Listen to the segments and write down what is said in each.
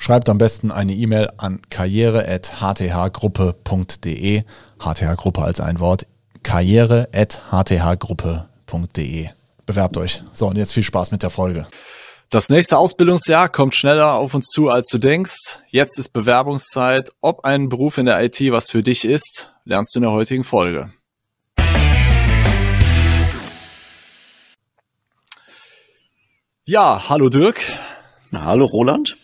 Schreibt am besten eine E-Mail an karriere.hthgruppe.de. HTH-Gruppe als ein Wort. karriere.hthgruppe.de. Bewerbt euch. So, und jetzt viel Spaß mit der Folge. Das nächste Ausbildungsjahr kommt schneller auf uns zu, als du denkst. Jetzt ist Bewerbungszeit. Ob ein Beruf in der IT was für dich ist, lernst du in der heutigen Folge. Ja, hallo Dirk. hallo Roland.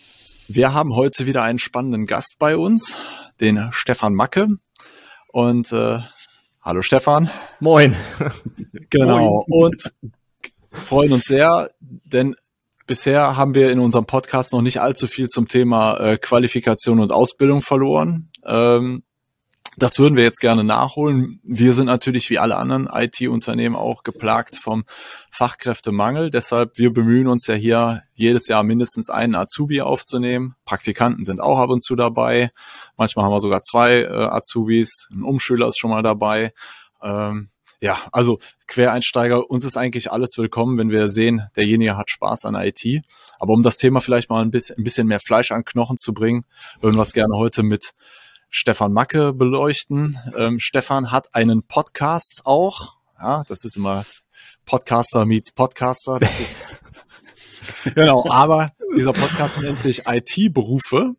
Wir haben heute wieder einen spannenden Gast bei uns, den Stefan Macke. Und äh, hallo Stefan. Moin. Genau. Moin. Und freuen uns sehr, denn bisher haben wir in unserem Podcast noch nicht allzu viel zum Thema äh, Qualifikation und Ausbildung verloren. Ähm, das würden wir jetzt gerne nachholen. Wir sind natürlich wie alle anderen IT-Unternehmen auch geplagt vom Fachkräftemangel. Deshalb, wir bemühen uns ja hier jedes Jahr mindestens einen Azubi aufzunehmen. Praktikanten sind auch ab und zu dabei. Manchmal haben wir sogar zwei äh, Azubis. Ein Umschüler ist schon mal dabei. Ähm, ja, also Quereinsteiger, uns ist eigentlich alles willkommen, wenn wir sehen, derjenige hat Spaß an IT. Aber um das Thema vielleicht mal ein bisschen, ein bisschen mehr Fleisch an Knochen zu bringen, würden wir es gerne heute mit Stefan Macke beleuchten. Ähm, Stefan hat einen Podcast auch. Ja, das ist immer Podcaster meets Podcaster. Das ist genau, aber dieser Podcast nennt sich IT-Berufe.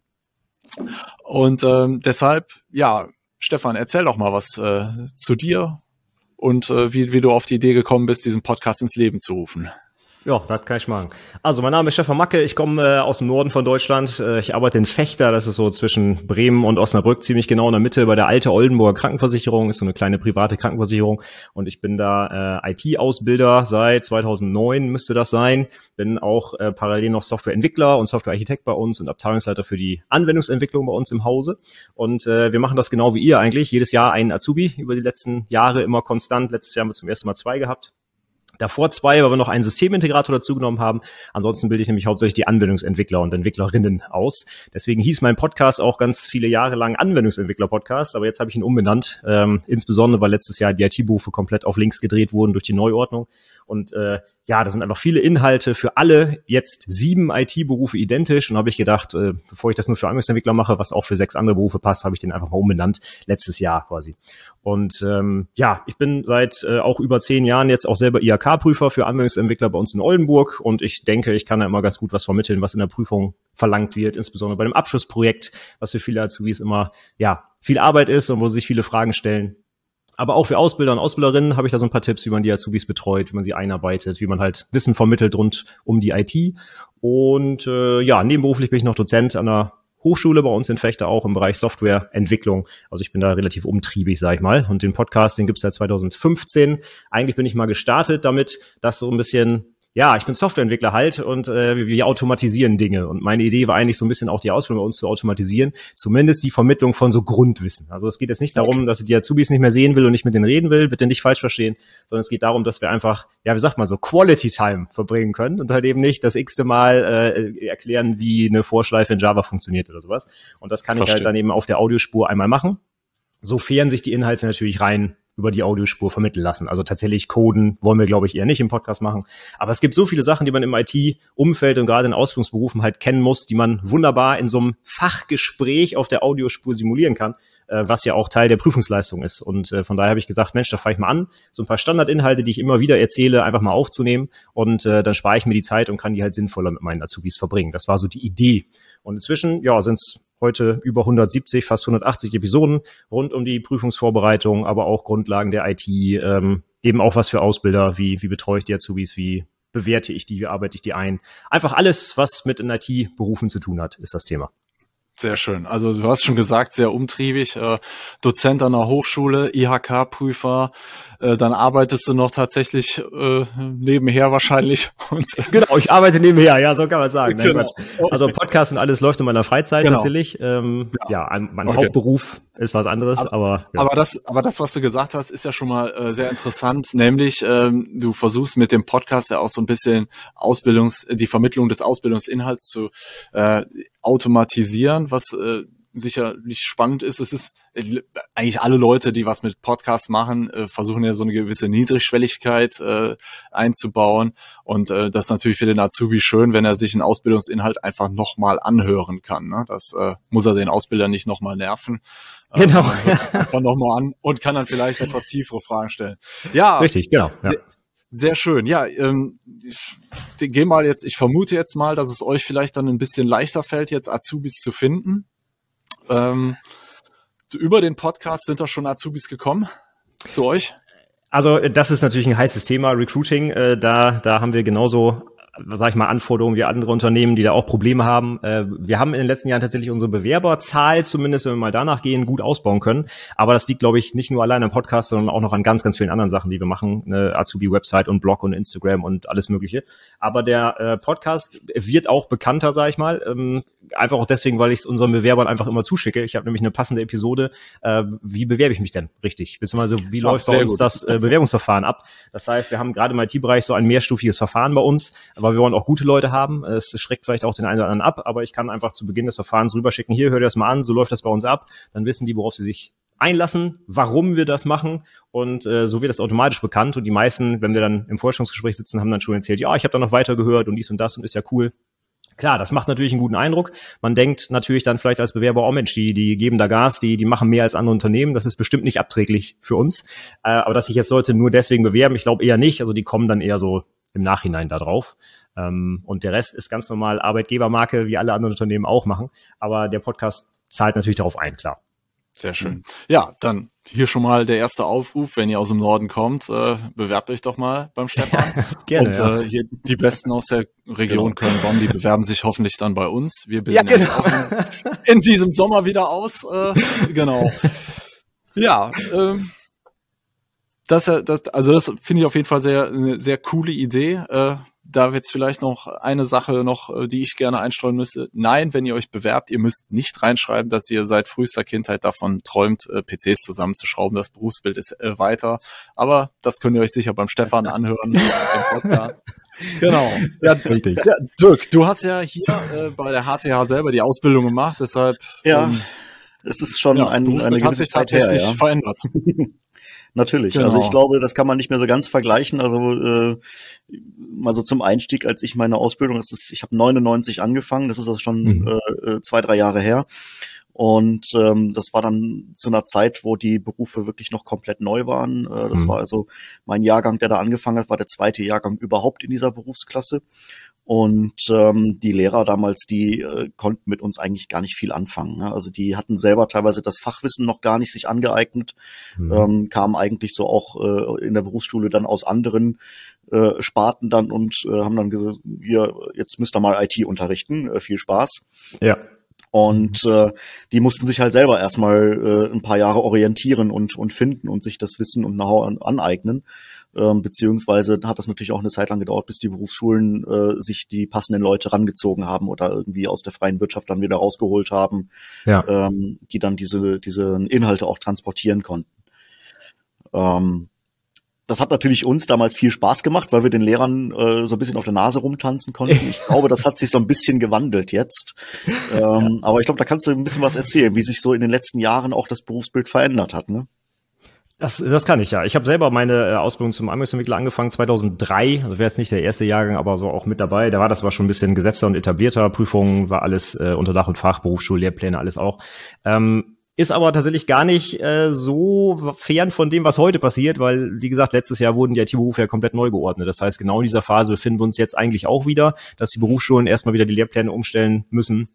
Und ähm, deshalb, ja, Stefan, erzähl doch mal was äh, zu dir und äh, wie, wie du auf die Idee gekommen bist, diesen Podcast ins Leben zu rufen. Ja, das kann ich machen. Also, mein Name ist Stefan Macke, ich komme äh, aus dem Norden von Deutschland. Äh, ich arbeite in Fechter, das ist so zwischen Bremen und Osnabrück, ziemlich genau in der Mitte bei der Alte Oldenburger Krankenversicherung, ist so eine kleine private Krankenversicherung. Und ich bin da äh, IT-Ausbilder seit 2009, müsste das sein. Bin auch äh, parallel noch Softwareentwickler und Softwarearchitekt bei uns und Abteilungsleiter für die Anwendungsentwicklung bei uns im Hause. Und äh, wir machen das genau wie ihr eigentlich. Jedes Jahr einen Azubi über die letzten Jahre immer konstant. Letztes Jahr haben wir zum ersten Mal zwei gehabt. Davor zwei, weil wir noch einen Systemintegrator dazugenommen haben. Ansonsten bilde ich nämlich hauptsächlich die Anwendungsentwickler und Entwicklerinnen aus. Deswegen hieß mein Podcast auch ganz viele Jahre lang Anwendungsentwickler-Podcast, aber jetzt habe ich ihn umbenannt, ähm, insbesondere weil letztes Jahr die IT-Berufe komplett auf links gedreht wurden durch die Neuordnung. Und äh, ja, das sind einfach viele Inhalte für alle, jetzt sieben IT-Berufe identisch. Und habe ich gedacht, äh, bevor ich das nur für Anwendungsentwickler mache, was auch für sechs andere Berufe passt, habe ich den einfach mal umbenannt, letztes Jahr quasi. Und ähm, ja, ich bin seit äh, auch über zehn Jahren jetzt auch selber IHK-Prüfer für Anwendungsentwickler bei uns in Oldenburg. Und ich denke, ich kann da immer ganz gut was vermitteln, was in der Prüfung verlangt wird, insbesondere bei dem Abschlussprojekt, was für viele Azubis immer ja viel Arbeit ist und wo sich viele Fragen stellen aber auch für Ausbilder und Ausbilderinnen habe ich da so ein paar Tipps, wie man die Azubis betreut, wie man sie einarbeitet, wie man halt Wissen vermittelt rund um die IT. Und äh, ja, nebenberuflich bin ich noch Dozent an der Hochschule bei uns in Fechter auch im Bereich Softwareentwicklung. Also ich bin da relativ umtriebig, sag ich mal. Und den Podcast, den gibt's seit 2015. Eigentlich bin ich mal gestartet damit, das so ein bisschen ja, ich bin Softwareentwickler halt und äh, wir automatisieren Dinge. Und meine Idee war eigentlich so ein bisschen auch die Ausbildung bei uns zu automatisieren, zumindest die Vermittlung von so Grundwissen. Also es geht jetzt nicht darum, dass ich die Azubis nicht mehr sehen will und nicht mit denen reden will, bitte nicht falsch verstehen, sondern es geht darum, dass wir einfach, ja, wie sagt man so, Quality Time verbringen können und halt eben nicht das x-te Mal äh, erklären, wie eine Vorschleife in Java funktioniert oder sowas. Und das kann Verstehe. ich halt dann eben auf der Audiospur einmal machen. Sofern sich die Inhalte natürlich rein über die Audiospur vermitteln lassen. Also tatsächlich Coden wollen wir, glaube ich, eher nicht im Podcast machen. Aber es gibt so viele Sachen, die man im IT-Umfeld und gerade in Ausbildungsberufen halt kennen muss, die man wunderbar in so einem Fachgespräch auf der Audiospur simulieren kann, äh, was ja auch Teil der Prüfungsleistung ist. Und äh, von daher habe ich gesagt, Mensch, da fange ich mal an, so ein paar Standardinhalte, die ich immer wieder erzähle, einfach mal aufzunehmen. Und äh, dann spare ich mir die Zeit und kann die halt sinnvoller mit meinen Azubis verbringen. Das war so die Idee. Und inzwischen, ja, sind es heute über 170, fast 180 Episoden rund um die Prüfungsvorbereitung, aber auch Grundlagen der IT, ähm, eben auch was für Ausbilder, wie, wie betreue ich die Azubis, wie bewerte ich die, wie arbeite ich die ein. Einfach alles, was mit in IT-Berufen zu tun hat, ist das Thema. Sehr schön. Also du hast schon gesagt, sehr umtriebig. Äh, Dozent an der Hochschule, IHK-Prüfer, äh, dann arbeitest du noch tatsächlich äh, nebenher wahrscheinlich. Und genau, ich arbeite nebenher, ja, so kann man sagen. Nein, genau. Also Podcast und alles läuft in meiner Freizeit genau. tatsächlich. Ähm, ja. ja, mein okay. Hauptberuf ist was anderes, aber aber, ja. aber das, aber das, was du gesagt hast, ist ja schon mal äh, sehr interessant. Nämlich, ähm, du versuchst mit dem Podcast ja auch so ein bisschen Ausbildungs, die Vermittlung des Ausbildungsinhalts zu äh, automatisieren, was äh, sicherlich spannend ist. Es ist äh, eigentlich alle Leute, die was mit Podcasts machen, äh, versuchen ja so eine gewisse Niedrigschwelligkeit äh, einzubauen. Und äh, das ist natürlich für den Azubi schön, wenn er sich einen Ausbildungsinhalt einfach nochmal anhören kann. Ne? Das äh, muss er den Ausbilder nicht nochmal nerven. Ähm, genau. Äh, einfach nochmal an und kann dann vielleicht etwas tiefere Fragen stellen. Ja. Richtig, genau. Ja. Sehr schön. Ja, ähm, ich gehe mal jetzt, ich vermute jetzt mal, dass es euch vielleicht dann ein bisschen leichter fällt, jetzt Azubis zu finden. Ähm, über den Podcast sind da schon Azubis gekommen zu euch? Also das ist natürlich ein heißes Thema, Recruiting. Äh, da, da haben wir genauso sag ich mal, Anforderungen wie andere Unternehmen, die da auch Probleme haben. Äh, wir haben in den letzten Jahren tatsächlich unsere Bewerberzahl, zumindest wenn wir mal danach gehen, gut ausbauen können. Aber das liegt, glaube ich, nicht nur allein am Podcast, sondern auch noch an ganz, ganz vielen anderen Sachen, die wir machen. Eine Azubi-Website und Blog und Instagram und alles Mögliche. Aber der äh, Podcast wird auch bekannter, sag ich mal. Ähm, einfach auch deswegen, weil ich es unseren Bewerbern einfach immer zuschicke. Ich habe nämlich eine passende Episode. Äh, wie bewerbe ich mich denn richtig? Beziehungsweise wie läuft bei uns gut. das äh, Bewerbungsverfahren ab? Das heißt, wir haben gerade im IT-Bereich so ein mehrstufiges Verfahren bei uns, aber wir wollen auch gute Leute haben. Es schreckt vielleicht auch den einen oder anderen ab, aber ich kann einfach zu Beginn des Verfahrens rüberschicken, hier, hört ihr das mal an, so läuft das bei uns ab. Dann wissen die, worauf sie sich einlassen, warum wir das machen und äh, so wird das automatisch bekannt und die meisten, wenn wir dann im Forschungsgespräch sitzen, haben dann schon erzählt, ja, ich habe da noch weiter gehört und dies und das und ist ja cool. Klar, das macht natürlich einen guten Eindruck. Man denkt natürlich dann vielleicht als Bewerber, oh Mensch, die, die geben da Gas, die, die machen mehr als andere Unternehmen. Das ist bestimmt nicht abträglich für uns. Äh, aber dass sich jetzt Leute nur deswegen bewerben, ich glaube eher nicht. Also die kommen dann eher so im Nachhinein da drauf. Ähm, und der Rest ist ganz normal Arbeitgebermarke, wie alle anderen Unternehmen auch machen. Aber der Podcast zahlt natürlich darauf ein, klar. Sehr schön. Mhm. Ja, dann hier schon mal der erste Aufruf, wenn ihr aus dem Norden kommt, äh, bewerbt euch doch mal beim Stefan. Gerne. Und ja. äh, hier die Besten aus der Region genau. Köln-Bonn, die bewerben sich hoffentlich dann bei uns. Wir bilden ja, genau. in diesem Sommer wieder aus. Äh, genau. Ja, ähm, das, das, also das finde ich auf jeden Fall sehr, eine sehr coole Idee. Äh, da wird vielleicht noch eine Sache noch, äh, die ich gerne einstreuen müsste. Nein, wenn ihr euch bewerbt, ihr müsst nicht reinschreiben, dass ihr seit frühester Kindheit davon träumt, äh, PCs zusammenzuschrauben. Das Berufsbild ist äh, weiter. Aber das könnt ihr euch sicher beim Stefan anhören. genau. Ja, Richtig. Ja, Dirk, du hast ja hier äh, bei der HTH selber die Ausbildung gemacht, deshalb. Ja. Ähm, es ist schon ja, ein, eine gewisse Zeit her, ja. verändert. Natürlich. Genau. Also ich glaube, das kann man nicht mehr so ganz vergleichen. Also äh, mal so zum Einstieg, als ich meine Ausbildung, das ist, ich habe 99 angefangen, das ist also schon mhm. äh, äh, zwei, drei Jahre her. Und ähm, das war dann zu einer Zeit, wo die Berufe wirklich noch komplett neu waren. Äh, das mhm. war also mein Jahrgang, der da angefangen hat, war der zweite Jahrgang überhaupt in dieser Berufsklasse. Und ähm, die Lehrer damals, die äh, konnten mit uns eigentlich gar nicht viel anfangen. Ne? Also die hatten selber teilweise das Fachwissen noch gar nicht sich angeeignet, mhm. ähm, kamen eigentlich so auch äh, in der Berufsschule dann aus anderen äh, Sparten dann und äh, haben dann gesagt, hier, jetzt müsst ihr mal IT unterrichten, äh, viel Spaß. Ja. Und äh, die mussten sich halt selber erstmal äh, ein paar Jahre orientieren und, und finden und sich das Wissen und Know-how aneignen. Ähm, beziehungsweise hat das natürlich auch eine Zeit lang gedauert, bis die Berufsschulen äh, sich die passenden Leute rangezogen haben oder irgendwie aus der freien Wirtschaft dann wieder rausgeholt haben, ja. ähm, die dann diese, diese Inhalte auch transportieren konnten. Ähm, das hat natürlich uns damals viel Spaß gemacht, weil wir den Lehrern äh, so ein bisschen auf der Nase rumtanzen konnten. Ich glaube, das hat sich so ein bisschen gewandelt jetzt. Ähm, aber ich glaube, da kannst du ein bisschen was erzählen, wie sich so in den letzten Jahren auch das Berufsbild verändert hat. Ne? Das, das kann ich ja. Ich habe selber meine äh, Ausbildung zum Anwendungsentwickler angefangen 2003. Also wäre jetzt nicht der erste Jahrgang, aber so auch mit dabei. Da war das war schon ein bisschen gesetzter und etablierter. Prüfungen war alles äh, unter Dach und Fach, Berufsschullehrpläne, alles auch. Ähm, ist aber tatsächlich gar nicht äh, so fern von dem, was heute passiert, weil, wie gesagt, letztes Jahr wurden die IT-Berufe ja komplett neu geordnet. Das heißt, genau in dieser Phase befinden wir uns jetzt eigentlich auch wieder, dass die Berufsschulen erstmal wieder die Lehrpläne umstellen müssen,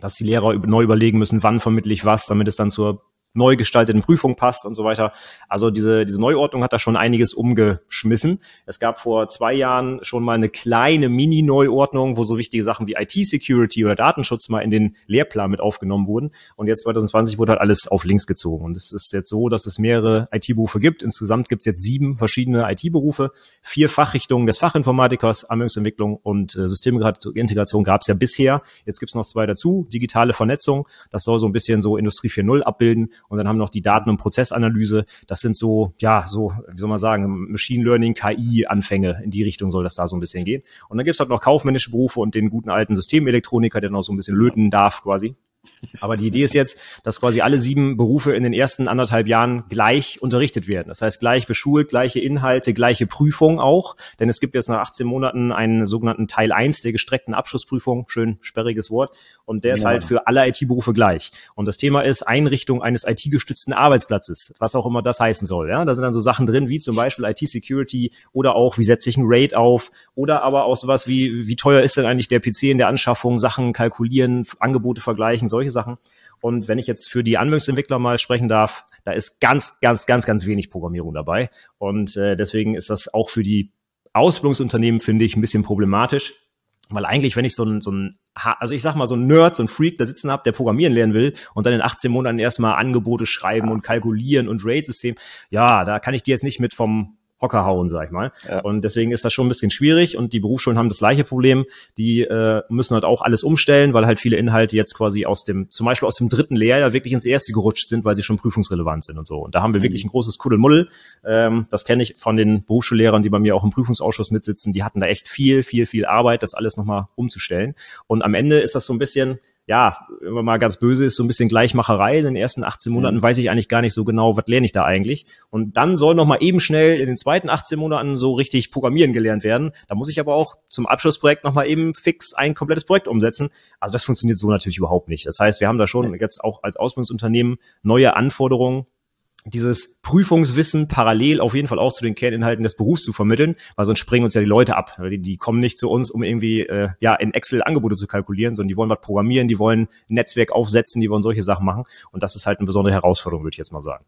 dass die Lehrer neu überlegen müssen, wann vermittle ich was, damit es dann zur neu gestalteten Prüfung passt und so weiter. Also diese, diese Neuordnung hat da schon einiges umgeschmissen. Es gab vor zwei Jahren schon mal eine kleine Mini-Neuordnung, wo so wichtige Sachen wie IT-Security oder Datenschutz mal in den Lehrplan mit aufgenommen wurden. Und jetzt 2020 wurde halt alles auf links gezogen. Und es ist jetzt so, dass es mehrere IT-Berufe gibt. Insgesamt gibt es jetzt sieben verschiedene IT-Berufe, vier Fachrichtungen des Fachinformatikers, Anwendungsentwicklung und äh, Systemintegration gab es ja bisher. Jetzt gibt es noch zwei dazu. Digitale Vernetzung, das soll so ein bisschen so Industrie 4.0 abbilden und dann haben noch die Daten- und Prozessanalyse. Das sind so, ja, so, wie soll man sagen, Machine Learning, KI-Anfänge. In die Richtung soll das da so ein bisschen gehen. Und dann gibt's halt noch kaufmännische Berufe und den guten alten Systemelektroniker, der noch so ein bisschen löten darf quasi. Aber die Idee ist jetzt, dass quasi alle sieben Berufe in den ersten anderthalb Jahren gleich unterrichtet werden. Das heißt, gleich beschult, gleiche Inhalte, gleiche Prüfung auch. Denn es gibt jetzt nach 18 Monaten einen sogenannten Teil 1 der gestreckten Abschlussprüfung. Schön sperriges Wort. Und der ist halt für alle IT-Berufe gleich. Und das Thema ist Einrichtung eines IT-gestützten Arbeitsplatzes, was auch immer das heißen soll. Ja, da sind dann so Sachen drin, wie zum Beispiel IT-Security oder auch, wie setze ich ein Raid auf oder aber auch sowas wie, wie teuer ist denn eigentlich der PC in der Anschaffung, Sachen kalkulieren, Angebote vergleichen, solche Sachen. Und wenn ich jetzt für die Anwendungsentwickler mal sprechen darf, da ist ganz, ganz, ganz, ganz wenig Programmierung dabei. Und äh, deswegen ist das auch für die Ausbildungsunternehmen, finde ich, ein bisschen problematisch. Weil eigentlich, wenn ich so ein, so ein, also ich sag mal, so ein Nerd, so ein Freak da sitzen habe, der programmieren lernen will und dann in 18 Monaten erstmal Angebote schreiben und kalkulieren und RAID-System, ja, da kann ich die jetzt nicht mit vom Hocker hauen, sag ich mal. Ja. Und deswegen ist das schon ein bisschen schwierig und die Berufsschulen haben das gleiche Problem. Die äh, müssen halt auch alles umstellen, weil halt viele Inhalte jetzt quasi aus dem, zum Beispiel aus dem dritten Lehrjahr wirklich ins erste gerutscht sind, weil sie schon prüfungsrelevant sind und so. Und da haben wir mhm. wirklich ein großes Kuddelmuddel. Ähm, das kenne ich von den Berufsschullehrern, die bei mir auch im Prüfungsausschuss mitsitzen. Die hatten da echt viel, viel, viel Arbeit, das alles nochmal umzustellen. Und am Ende ist das so ein bisschen, ja, wenn man mal ganz böse ist, so ein bisschen Gleichmacherei. In den ersten 18 Monaten mhm. weiß ich eigentlich gar nicht so genau, was lerne ich da eigentlich. Und dann soll noch mal eben schnell in den zweiten 18 Monaten so richtig Programmieren gelernt werden. Da muss ich aber auch zum Abschlussprojekt noch mal eben fix ein komplettes Projekt umsetzen. Also das funktioniert so natürlich überhaupt nicht. Das heißt, wir haben da schon jetzt auch als Ausbildungsunternehmen neue Anforderungen dieses Prüfungswissen parallel auf jeden Fall auch zu den Kerninhalten des Berufs zu vermitteln, weil sonst springen uns ja die Leute ab. Die, die kommen nicht zu uns, um irgendwie äh, ja in Excel Angebote zu kalkulieren, sondern die wollen was programmieren, die wollen ein Netzwerk aufsetzen, die wollen solche Sachen machen. Und das ist halt eine besondere Herausforderung, würde ich jetzt mal sagen.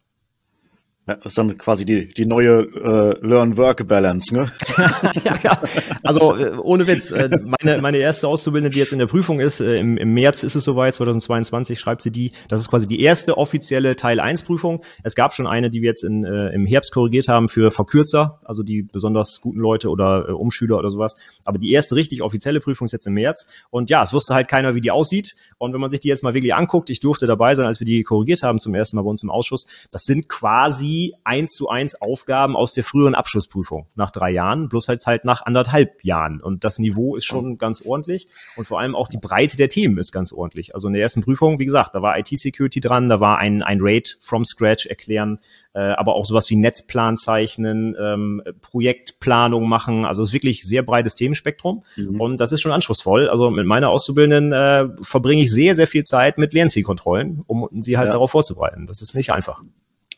Ja, das ist dann quasi die, die neue äh, Learn-Work-Balance, ne? ja, ja, also äh, ohne Witz, äh, meine, meine erste Auszubildende, die jetzt in der Prüfung ist, äh, im, im März ist es soweit, 2022 schreibt sie die, das ist quasi die erste offizielle Teil-1-Prüfung. Es gab schon eine, die wir jetzt in, äh, im Herbst korrigiert haben für Verkürzer, also die besonders guten Leute oder äh, Umschüler oder sowas. Aber die erste richtig offizielle Prüfung ist jetzt im März. Und ja, es wusste halt keiner, wie die aussieht. Und wenn man sich die jetzt mal wirklich anguckt, ich durfte dabei sein, als wir die korrigiert haben zum ersten Mal bei uns im Ausschuss, das sind quasi wie eins zu eins Aufgaben aus der früheren Abschlussprüfung nach drei Jahren, bloß halt halt nach anderthalb Jahren. Und das Niveau ist schon ganz ordentlich und vor allem auch die Breite der Themen ist ganz ordentlich. Also in der ersten Prüfung, wie gesagt, da war IT-Security dran, da war ein, ein Raid from scratch erklären, äh, aber auch sowas wie Netzplan zeichnen, ähm, Projektplanung machen. Also es ist wirklich sehr breites Themenspektrum mhm. und das ist schon anspruchsvoll. Also mit meiner Auszubildenden äh, verbringe ich sehr, sehr viel Zeit mit Lernzielkontrollen, um sie halt ja. darauf vorzubereiten. Das ist nicht einfach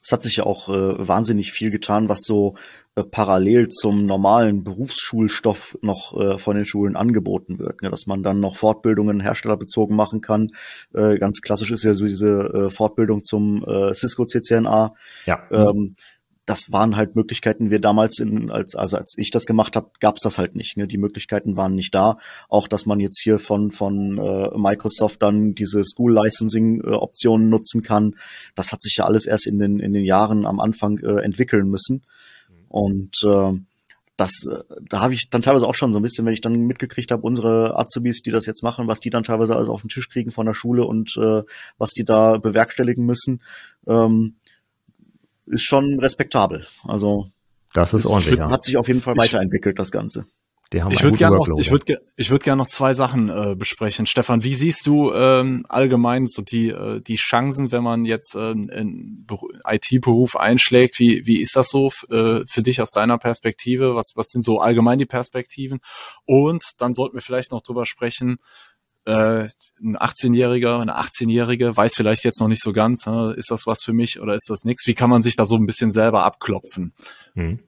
es hat sich ja auch äh, wahnsinnig viel getan, was so äh, parallel zum normalen Berufsschulstoff noch äh, von den Schulen angeboten wird. Ne? Dass man dann noch Fortbildungen herstellerbezogen machen kann. Äh, ganz klassisch ist ja so diese äh, Fortbildung zum äh, Cisco CCNA. Ja. Ähm, das waren halt Möglichkeiten, wir damals in, als, also als ich das gemacht habe, gab es das halt nicht. Ne? Die Möglichkeiten waren nicht da. Auch dass man jetzt hier von, von äh, Microsoft dann diese School Licensing äh, nutzen kann, das hat sich ja alles erst in den, in den Jahren am Anfang äh, entwickeln müssen. Und äh, das, äh, da habe ich dann teilweise auch schon so ein bisschen, wenn ich dann mitgekriegt habe, unsere Azubis, die das jetzt machen, was die dann teilweise alles auf den Tisch kriegen von der Schule und äh, was die da bewerkstelligen müssen. Ähm, ist schon respektabel. Also das ist ordentlich. Hat sich auf jeden Fall weiterentwickelt, das Ganze. Die haben ich würde gerne noch, ich würde, ich würde gerne noch zwei Sachen äh, besprechen. Stefan, wie siehst du ähm, allgemein so die äh, die Chancen, wenn man jetzt äh, in IT-Beruf einschlägt? Wie wie ist das so äh, für dich aus deiner Perspektive? Was was sind so allgemein die Perspektiven? Und dann sollten wir vielleicht noch drüber sprechen äh, ein 18-Jähriger, eine 18-Jährige weiß vielleicht jetzt noch nicht so ganz, ne, ist das was für mich oder ist das nichts? Wie kann man sich da so ein bisschen selber abklopfen? Hm.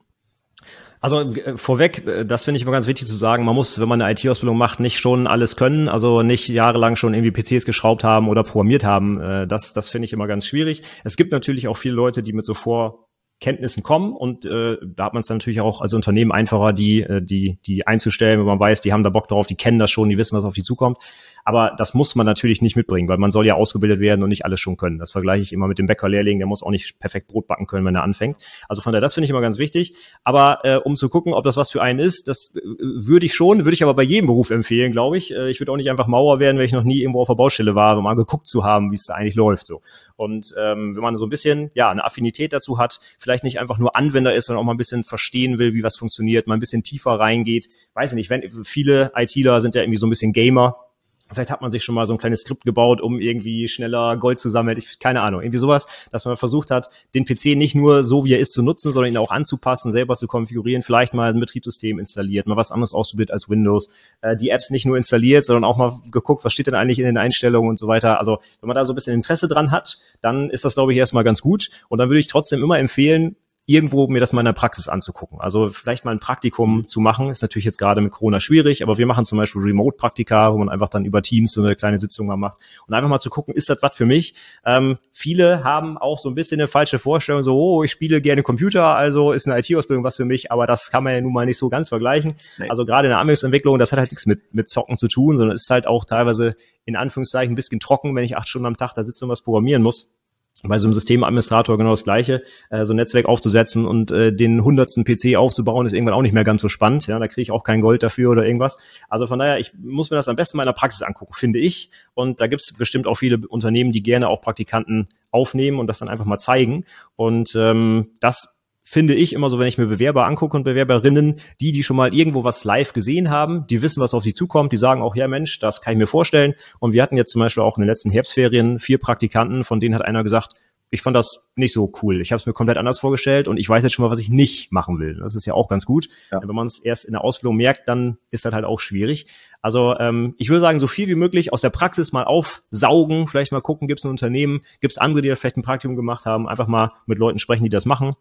Also äh, vorweg, äh, das finde ich immer ganz wichtig zu sagen, man muss, wenn man eine IT-Ausbildung macht, nicht schon alles können, also nicht jahrelang schon irgendwie PCs geschraubt haben oder programmiert haben. Äh, das, das finde ich immer ganz schwierig. Es gibt natürlich auch viele Leute, die mit so vor Kenntnissen kommen und äh, da hat man es natürlich auch als Unternehmen einfacher, die, äh, die, die einzustellen, wenn man weiß, die haben da Bock drauf, die kennen das schon, die wissen, was auf die zukommt. Aber das muss man natürlich nicht mitbringen, weil man soll ja ausgebildet werden und nicht alles schon können. Das vergleiche ich immer mit dem Bäckerlehrling, der muss auch nicht perfekt Brot backen können, wenn er anfängt. Also von daher, das finde ich immer ganz wichtig. Aber äh, um zu gucken, ob das was für einen ist, das äh, würde ich schon, würde ich aber bei jedem Beruf empfehlen, glaube ich. Äh, ich würde auch nicht einfach Mauer werden, wenn ich noch nie irgendwo auf der Baustelle war, um mal geguckt zu haben, wie es da eigentlich läuft. So. Und ähm, wenn man so ein bisschen ja eine Affinität dazu hat, vielleicht nicht einfach nur Anwender ist, sondern auch mal ein bisschen verstehen will, wie was funktioniert, mal ein bisschen tiefer reingeht. Weiß ich nicht, wenn viele ITler sind ja irgendwie so ein bisschen Gamer Vielleicht hat man sich schon mal so ein kleines Skript gebaut, um irgendwie schneller Gold zu sammeln. Ich, keine Ahnung, irgendwie sowas, dass man versucht hat, den PC nicht nur so, wie er ist, zu nutzen, sondern ihn auch anzupassen, selber zu konfigurieren, vielleicht mal ein Betriebssystem installiert, mal was anderes ausprobiert als Windows, äh, die Apps nicht nur installiert, sondern auch mal geguckt, was steht denn eigentlich in den Einstellungen und so weiter. Also wenn man da so ein bisschen Interesse dran hat, dann ist das, glaube ich, erstmal ganz gut. Und dann würde ich trotzdem immer empfehlen, irgendwo mir das mal in der Praxis anzugucken. Also vielleicht mal ein Praktikum zu machen, ist natürlich jetzt gerade mit Corona schwierig, aber wir machen zum Beispiel Remote-Praktika, wo man einfach dann über Teams so eine kleine Sitzung mal macht und einfach mal zu gucken, ist das was für mich? Ähm, viele haben auch so ein bisschen eine falsche Vorstellung, so, oh, ich spiele gerne Computer, also ist eine IT-Ausbildung was für mich, aber das kann man ja nun mal nicht so ganz vergleichen. Nee. Also gerade in der Anwendungsentwicklung, das hat halt nichts mit, mit Zocken zu tun, sondern ist halt auch teilweise in Anführungszeichen ein bisschen trocken, wenn ich acht Stunden am Tag da sitze und was programmieren muss bei so einem Systemadministrator genau das Gleiche. Äh, so ein Netzwerk aufzusetzen und äh, den hundertsten PC aufzubauen, ist irgendwann auch nicht mehr ganz so spannend. Ja, da kriege ich auch kein Gold dafür oder irgendwas. Also von daher, ich muss mir das am besten mal in der Praxis angucken, finde ich. Und da gibt es bestimmt auch viele Unternehmen, die gerne auch Praktikanten aufnehmen und das dann einfach mal zeigen. Und ähm, das finde ich immer so, wenn ich mir Bewerber angucke und Bewerberinnen, die, die schon mal irgendwo was live gesehen haben, die wissen, was auf sie zukommt, die sagen auch, ja Mensch, das kann ich mir vorstellen. Und wir hatten jetzt zum Beispiel auch in den letzten Herbstferien vier Praktikanten, von denen hat einer gesagt, ich fand das nicht so cool. Ich habe es mir komplett anders vorgestellt und ich weiß jetzt schon mal, was ich nicht machen will. Das ist ja auch ganz gut. Ja. Wenn man es erst in der Ausbildung merkt, dann ist das halt auch schwierig. Also ähm, ich würde sagen, so viel wie möglich aus der Praxis mal aufsaugen, vielleicht mal gucken, gibt es ein Unternehmen, gibt es andere, die da vielleicht ein Praktikum gemacht haben, einfach mal mit Leuten sprechen, die das machen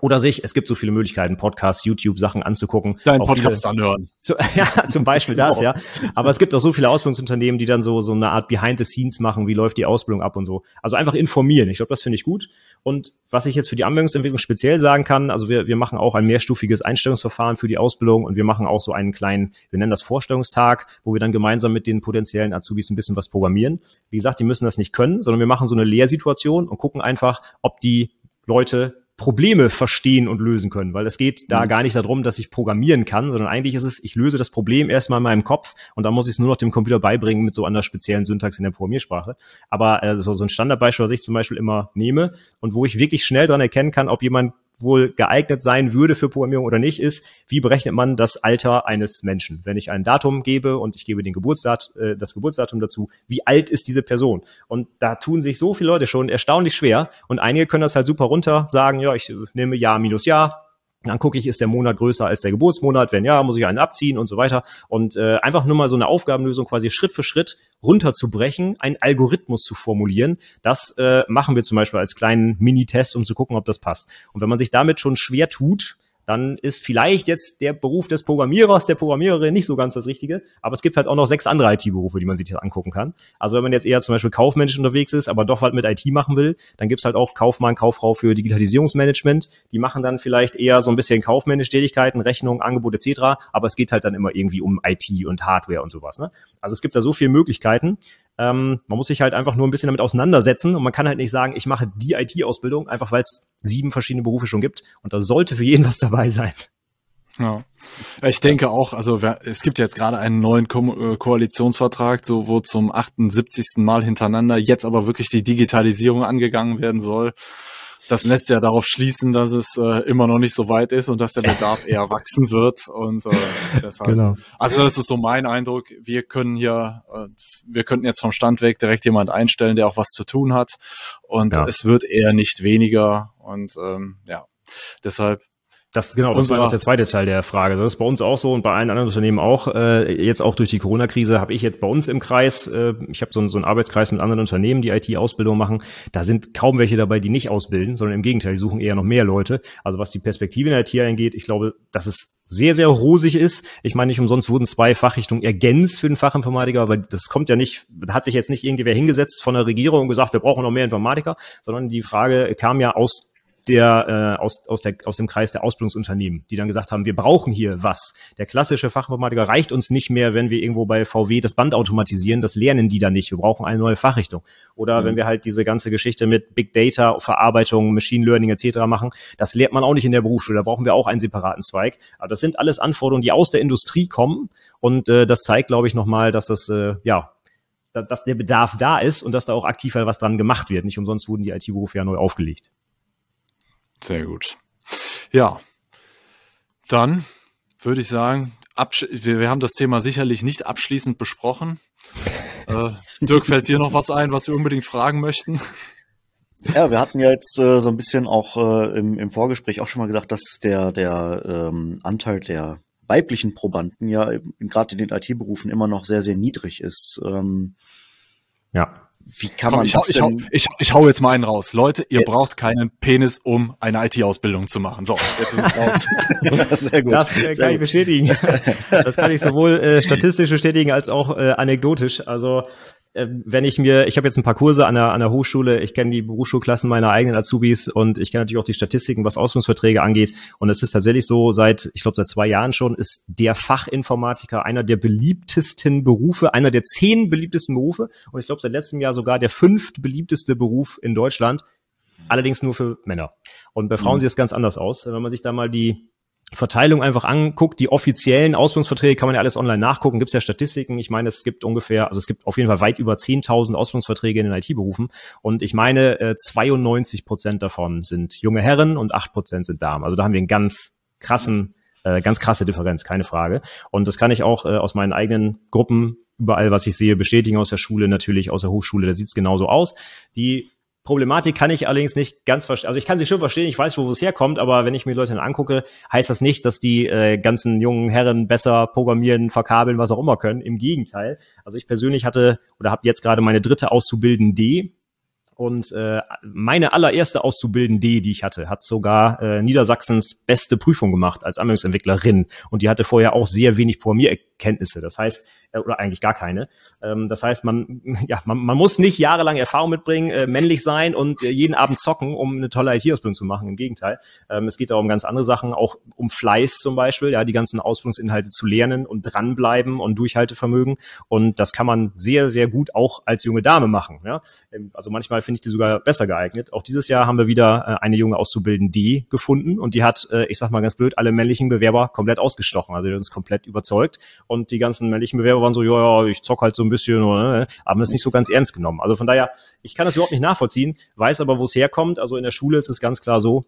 oder sich, es gibt so viele Möglichkeiten, Podcasts, YouTube, Sachen anzugucken. Deinen Podcast viele, anhören. So, ja, zum Beispiel das, ja. Aber es gibt auch so viele Ausbildungsunternehmen, die dann so, so eine Art Behind the Scenes machen, wie läuft die Ausbildung ab und so. Also einfach informieren. Ich glaube, das finde ich gut. Und was ich jetzt für die Anwendungsentwicklung speziell sagen kann, also wir, wir machen auch ein mehrstufiges Einstellungsverfahren für die Ausbildung und wir machen auch so einen kleinen, wir nennen das Vorstellungstag, wo wir dann gemeinsam mit den potenziellen Azubis ein bisschen was programmieren. Wie gesagt, die müssen das nicht können, sondern wir machen so eine Lehrsituation und gucken einfach, ob die Leute Probleme verstehen und lösen können, weil es geht da mhm. gar nicht darum, dass ich programmieren kann, sondern eigentlich ist es, ich löse das Problem erstmal in meinem Kopf und dann muss ich es nur noch dem Computer beibringen mit so einer speziellen Syntax in der Programmiersprache. Aber äh, so, so ein Standardbeispiel, was ich zum Beispiel immer nehme und wo ich wirklich schnell dran erkennen kann, ob jemand wohl geeignet sein würde für Programmierung oder nicht, ist, wie berechnet man das Alter eines Menschen? Wenn ich ein Datum gebe und ich gebe den Geburtsdat äh, das Geburtsdatum dazu, wie alt ist diese Person? Und da tun sich so viele Leute schon erstaunlich schwer und einige können das halt super runter sagen, ja, ich nehme Jahr minus Jahr, dann gucke ich, ist der Monat größer als der Geburtsmonat? Wenn ja, muss ich einen abziehen und so weiter. Und äh, einfach nur mal so eine Aufgabenlösung quasi Schritt für Schritt runterzubrechen, einen Algorithmus zu formulieren. Das äh, machen wir zum Beispiel als kleinen Mini-Test, um zu gucken, ob das passt. Und wenn man sich damit schon schwer tut, dann ist vielleicht jetzt der Beruf des Programmierers, der Programmiererin nicht so ganz das Richtige. Aber es gibt halt auch noch sechs andere IT-Berufe, die man sich angucken kann. Also wenn man jetzt eher zum Beispiel kaufmännisch unterwegs ist, aber doch was mit IT machen will, dann gibt's halt auch Kaufmann, Kauffrau für Digitalisierungsmanagement. Die machen dann vielleicht eher so ein bisschen kaufmännische Tätigkeiten, Rechnung, Angebot etc. Aber es geht halt dann immer irgendwie um IT und Hardware und sowas. Ne? Also es gibt da so viele Möglichkeiten. Ähm, man muss sich halt einfach nur ein bisschen damit auseinandersetzen und man kann halt nicht sagen, ich mache die IT-Ausbildung, einfach weil es sieben verschiedene Berufe schon gibt und da sollte für jeden was dabei sein. Ja. Ich denke auch, also es gibt jetzt gerade einen neuen Ko äh, Koalitionsvertrag, so wo zum 78. Mal hintereinander jetzt aber wirklich die Digitalisierung angegangen werden soll das lässt ja darauf schließen, dass es äh, immer noch nicht so weit ist und dass der Bedarf eher wachsen wird. Und äh, deshalb. Genau. Also das ist so mein Eindruck. Wir können hier, äh, wir könnten jetzt vom Stand weg direkt jemand einstellen, der auch was zu tun hat. Und ja. es wird eher nicht weniger. Und ähm, ja, deshalb Das genau, das war auch der zweite Teil der Frage. Das ist bei uns auch so und bei allen anderen Unternehmen auch. Äh, jetzt auch durch die Corona-Krise habe ich jetzt bei uns im Kreis, äh, ich habe so, so einen Arbeitskreis mit anderen Unternehmen, die IT-Ausbildung machen. Da sind kaum welche dabei, die nicht ausbilden, sondern im Gegenteil, die suchen eher noch mehr Leute. Also was die Perspektive in der IT angeht, ich glaube, dass es sehr, sehr rosig ist. Ich meine, nicht umsonst wurden zwei Fachrichtungen ergänzt für den Fachinformatiker, aber das kommt ja nicht, hat sich jetzt nicht irgendwer hingesetzt von der Regierung und gesagt, wir brauchen noch mehr Informatiker, sondern die Frage kam ja aus der, äh, aus, aus, der, aus dem Kreis der Ausbildungsunternehmen, die dann gesagt haben, wir brauchen hier was. Der klassische Fachinformatiker reicht uns nicht mehr, wenn wir irgendwo bei VW das Band automatisieren, das lernen die da nicht. Wir brauchen eine neue Fachrichtung. Oder mhm. wenn wir halt diese ganze Geschichte mit Big Data, Verarbeitung, Machine Learning etc. machen, das lernt man auch nicht in der Berufsschule. Da brauchen wir auch einen separaten Zweig. Aber das sind alles Anforderungen, die aus der Industrie kommen. Und äh, das zeigt, glaube ich, nochmal, dass das äh, ja dass der Bedarf da ist und dass da auch aktiv was dran gemacht wird. Nicht umsonst wurden die IT-Berufe ja neu aufgelegt. Sehr gut. Ja, dann würde ich sagen, wir, wir haben das Thema sicherlich nicht abschließend besprochen. äh, Dirk, fällt dir noch was ein, was wir unbedingt fragen möchten? Ja, wir hatten ja jetzt äh, so ein bisschen auch äh, im, im Vorgespräch auch schon mal gesagt, dass der, der ähm, Anteil der weiblichen Probanden ja gerade in den IT-Berufen immer noch sehr, sehr niedrig ist. Ähm, ja. Wie kann Komm, man ich, das ich, hau, ich, ich hau jetzt mal einen raus. Leute, ihr jetzt. braucht keinen Penis, um eine IT-Ausbildung zu machen. So, jetzt ist es raus. Sehr gut. Das äh, kann ich bestätigen. Das kann ich sowohl äh, statistisch bestätigen als auch äh, anekdotisch. Also wenn ich mir, ich habe jetzt ein paar Kurse an der, an der Hochschule, ich kenne die Berufsschulklassen meiner eigenen Azubis und ich kenne natürlich auch die Statistiken, was Ausbildungsverträge angeht. Und es ist tatsächlich so, seit, ich glaube, seit zwei Jahren schon, ist der Fachinformatiker einer der beliebtesten Berufe, einer der zehn beliebtesten Berufe und ich glaube, seit letztem Jahr sogar der fünft beliebteste Beruf in Deutschland. Allerdings nur für Männer. Und bei Frauen mhm. sieht es ganz anders aus. Wenn man sich da mal die Verteilung einfach anguckt, die offiziellen Ausbildungsverträge kann man ja alles online nachgucken, gibt es ja Statistiken. Ich meine, es gibt ungefähr, also es gibt auf jeden Fall weit über 10.000 Ausbildungsverträge in den IT-Berufen und ich meine, 92 äh, Prozent davon sind junge Herren und 8 Prozent sind Damen. Also da haben wir einen ganz krassen, äh, ganz krasse Differenz, keine Frage. Und das kann ich auch äh, aus meinen eigenen Gruppen überall, was ich sehe, bestätigen aus der Schule, natürlich aus der Hochschule, da sieht's genauso aus. Die Problematik kann ich allerdings nicht ganz verstehen. Also ich kann sie schon verstehen, ich weiß, wo es herkommt, aber wenn ich mir Leute dann angucke, heißt das nicht, dass die äh, ganzen jungen Herren besser programmieren, verkabeln, was auch immer können. Im Gegenteil. Also ich persönlich hatte oder habe jetzt gerade meine dritte Auszubildende und äh, meine allererste Auszubildende, die ich hatte, hat sogar äh, Niedersachsens beste Prüfung gemacht als Anwendungsentwicklerin. Und die hatte vorher auch sehr wenig Programmierkenntnisse. Das heißt, äh, oder eigentlich gar keine. Ähm, das heißt, man, ja, man, man muss nicht jahrelang Erfahrung mitbringen, äh, männlich sein und äh, jeden Abend zocken, um eine tolle IT-Ausbildung zu machen. Im Gegenteil. Ähm, es geht auch um ganz andere Sachen, auch um Fleiß zum Beispiel, ja, die ganzen Ausbildungsinhalte zu lernen und dranbleiben und Durchhaltevermögen. Und das kann man sehr, sehr gut auch als junge Dame machen. Ja? Ähm, also manchmal finde ich die sogar besser geeignet. Auch dieses Jahr haben wir wieder äh, eine junge Auszubildende gefunden und die hat, äh, ich sag mal ganz blöd, alle männlichen Bewerber komplett ausgestochen. Also die hat uns komplett überzeugt und die ganzen männlichen Bewerber waren so, ja, ja, ich zock halt so ein bisschen, oder, das ist nicht so ganz ernst genommen. Also von daher, ich kann das überhaupt nicht nachvollziehen, weiß aber, wo es herkommt. Also in der Schule ist es ganz klar so,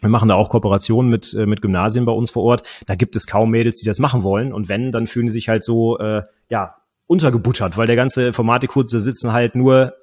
wir machen da auch Kooperationen mit, äh, mit Gymnasien bei uns vor Ort. Da gibt es kaum Mädels, die das machen wollen. Und wenn, dann fühlen die sich halt so, äh, ja, untergebuttert, weil der ganze Informatikkurs, da sitzen halt nur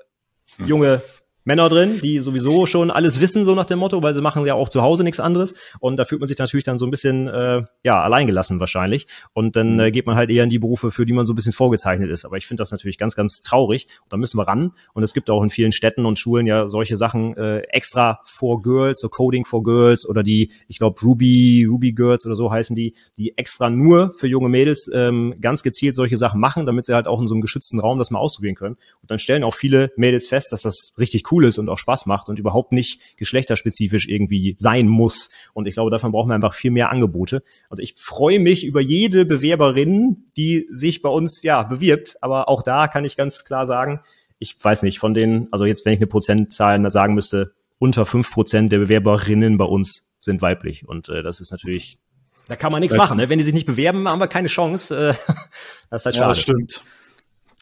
junge Männer drin, die sowieso schon alles wissen, so nach dem Motto, weil sie machen ja auch zu Hause nichts anderes. Und da fühlt man sich natürlich dann so ein bisschen äh, ja alleingelassen wahrscheinlich. Und dann äh, geht man halt eher in die Berufe, für die man so ein bisschen vorgezeichnet ist. Aber ich finde das natürlich ganz, ganz traurig. Und da müssen wir ran. Und es gibt auch in vielen Städten und Schulen ja solche Sachen äh, extra for Girls, so Coding for Girls oder die, ich glaube, Ruby, Ruby Girls oder so heißen die, die extra nur für junge Mädels ähm, ganz gezielt solche Sachen machen, damit sie halt auch in so einem geschützten Raum das mal ausprobieren können. Und dann stellen auch viele Mädels fest, dass das richtig cool cool ist und auch Spaß macht und überhaupt nicht geschlechterspezifisch irgendwie sein muss. Und ich glaube, davon brauchen wir einfach viel mehr Angebote. Und ich freue mich über jede Bewerberin, die sich bei uns ja bewirbt. Aber auch da kann ich ganz klar sagen, ich weiß nicht, von den, also jetzt, wenn ich eine Prozentzahl sagen müsste, unter fünf Prozent der Bewerberinnen bei uns sind weiblich. Und äh, das ist natürlich, da kann man nichts machen. Ne? Wenn die sich nicht bewerben, haben wir keine Chance. Äh, das ist halt schade. Ja, das stimmt.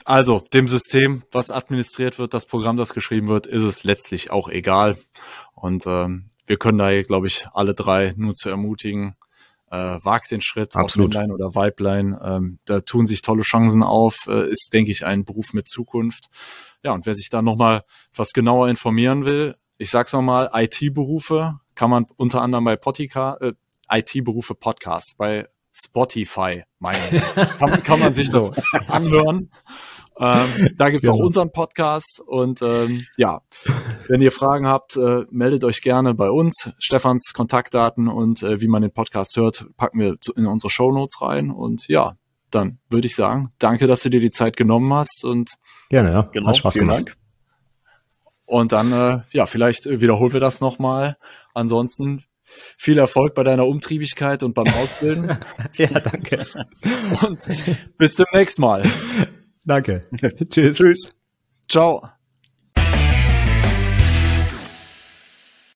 Also, dem System, was administriert wird, das Programm, das geschrieben wird, ist es letztlich auch egal. Und ähm, wir können da, glaube ich, alle drei nur zu ermutigen, äh, wagt den Schritt, Absolut. ob Männlein oder Weiblein. Ähm, da tun sich tolle Chancen auf, äh, ist, denke ich, ein Beruf mit Zukunft. Ja, und wer sich da nochmal was genauer informieren will, ich sag's nochmal, IT-Berufe kann man unter anderem bei Potika, äh, IT-Berufe Podcast bei Spotify, meine kann, kann man sich das anhören. Ähm, da gibt's genau. auch unseren Podcast und ähm, ja, wenn ihr Fragen habt, äh, meldet euch gerne bei uns. Stefans Kontaktdaten und äh, wie man den Podcast hört, packen wir in unsere Show Notes rein und ja, dann würde ich sagen, danke, dass du dir die Zeit genommen hast und gerne, ja, genau, hat Spaß gemacht. Dank. Und dann, äh, ja, vielleicht wiederholen wir das nochmal. Ansonsten viel Erfolg bei deiner Umtriebigkeit und beim Ausbilden. ja, danke. Und bis zum nächsten Mal. Danke. Tschüss. Tschüss. Ciao.